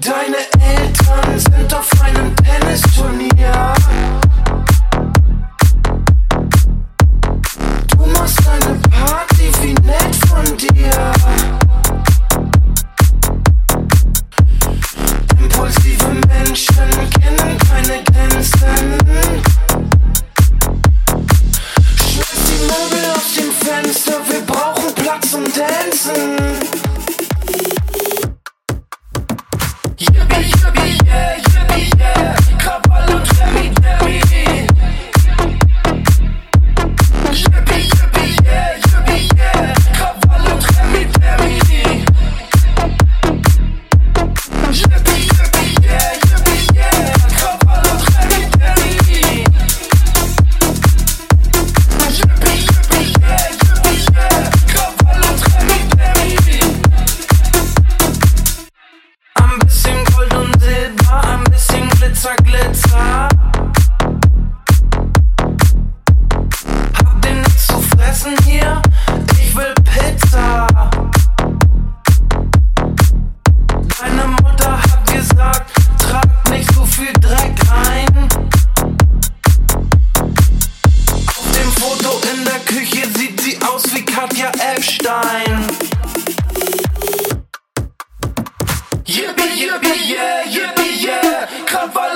Deine Eltern sind auf einem Tennisturnier. Du machst eine Party, wie nett von dir. Impulsive Menschen kennen keine Grenzen. Schmeiß die Möbel aus dem Fenster, wir brauchen Platz zum Dancen. Ein bisschen Gold und Silber, ein bisschen Glitzer, Glitzer. Yippee, yippee, yeah, yippee, yeah. Come follow.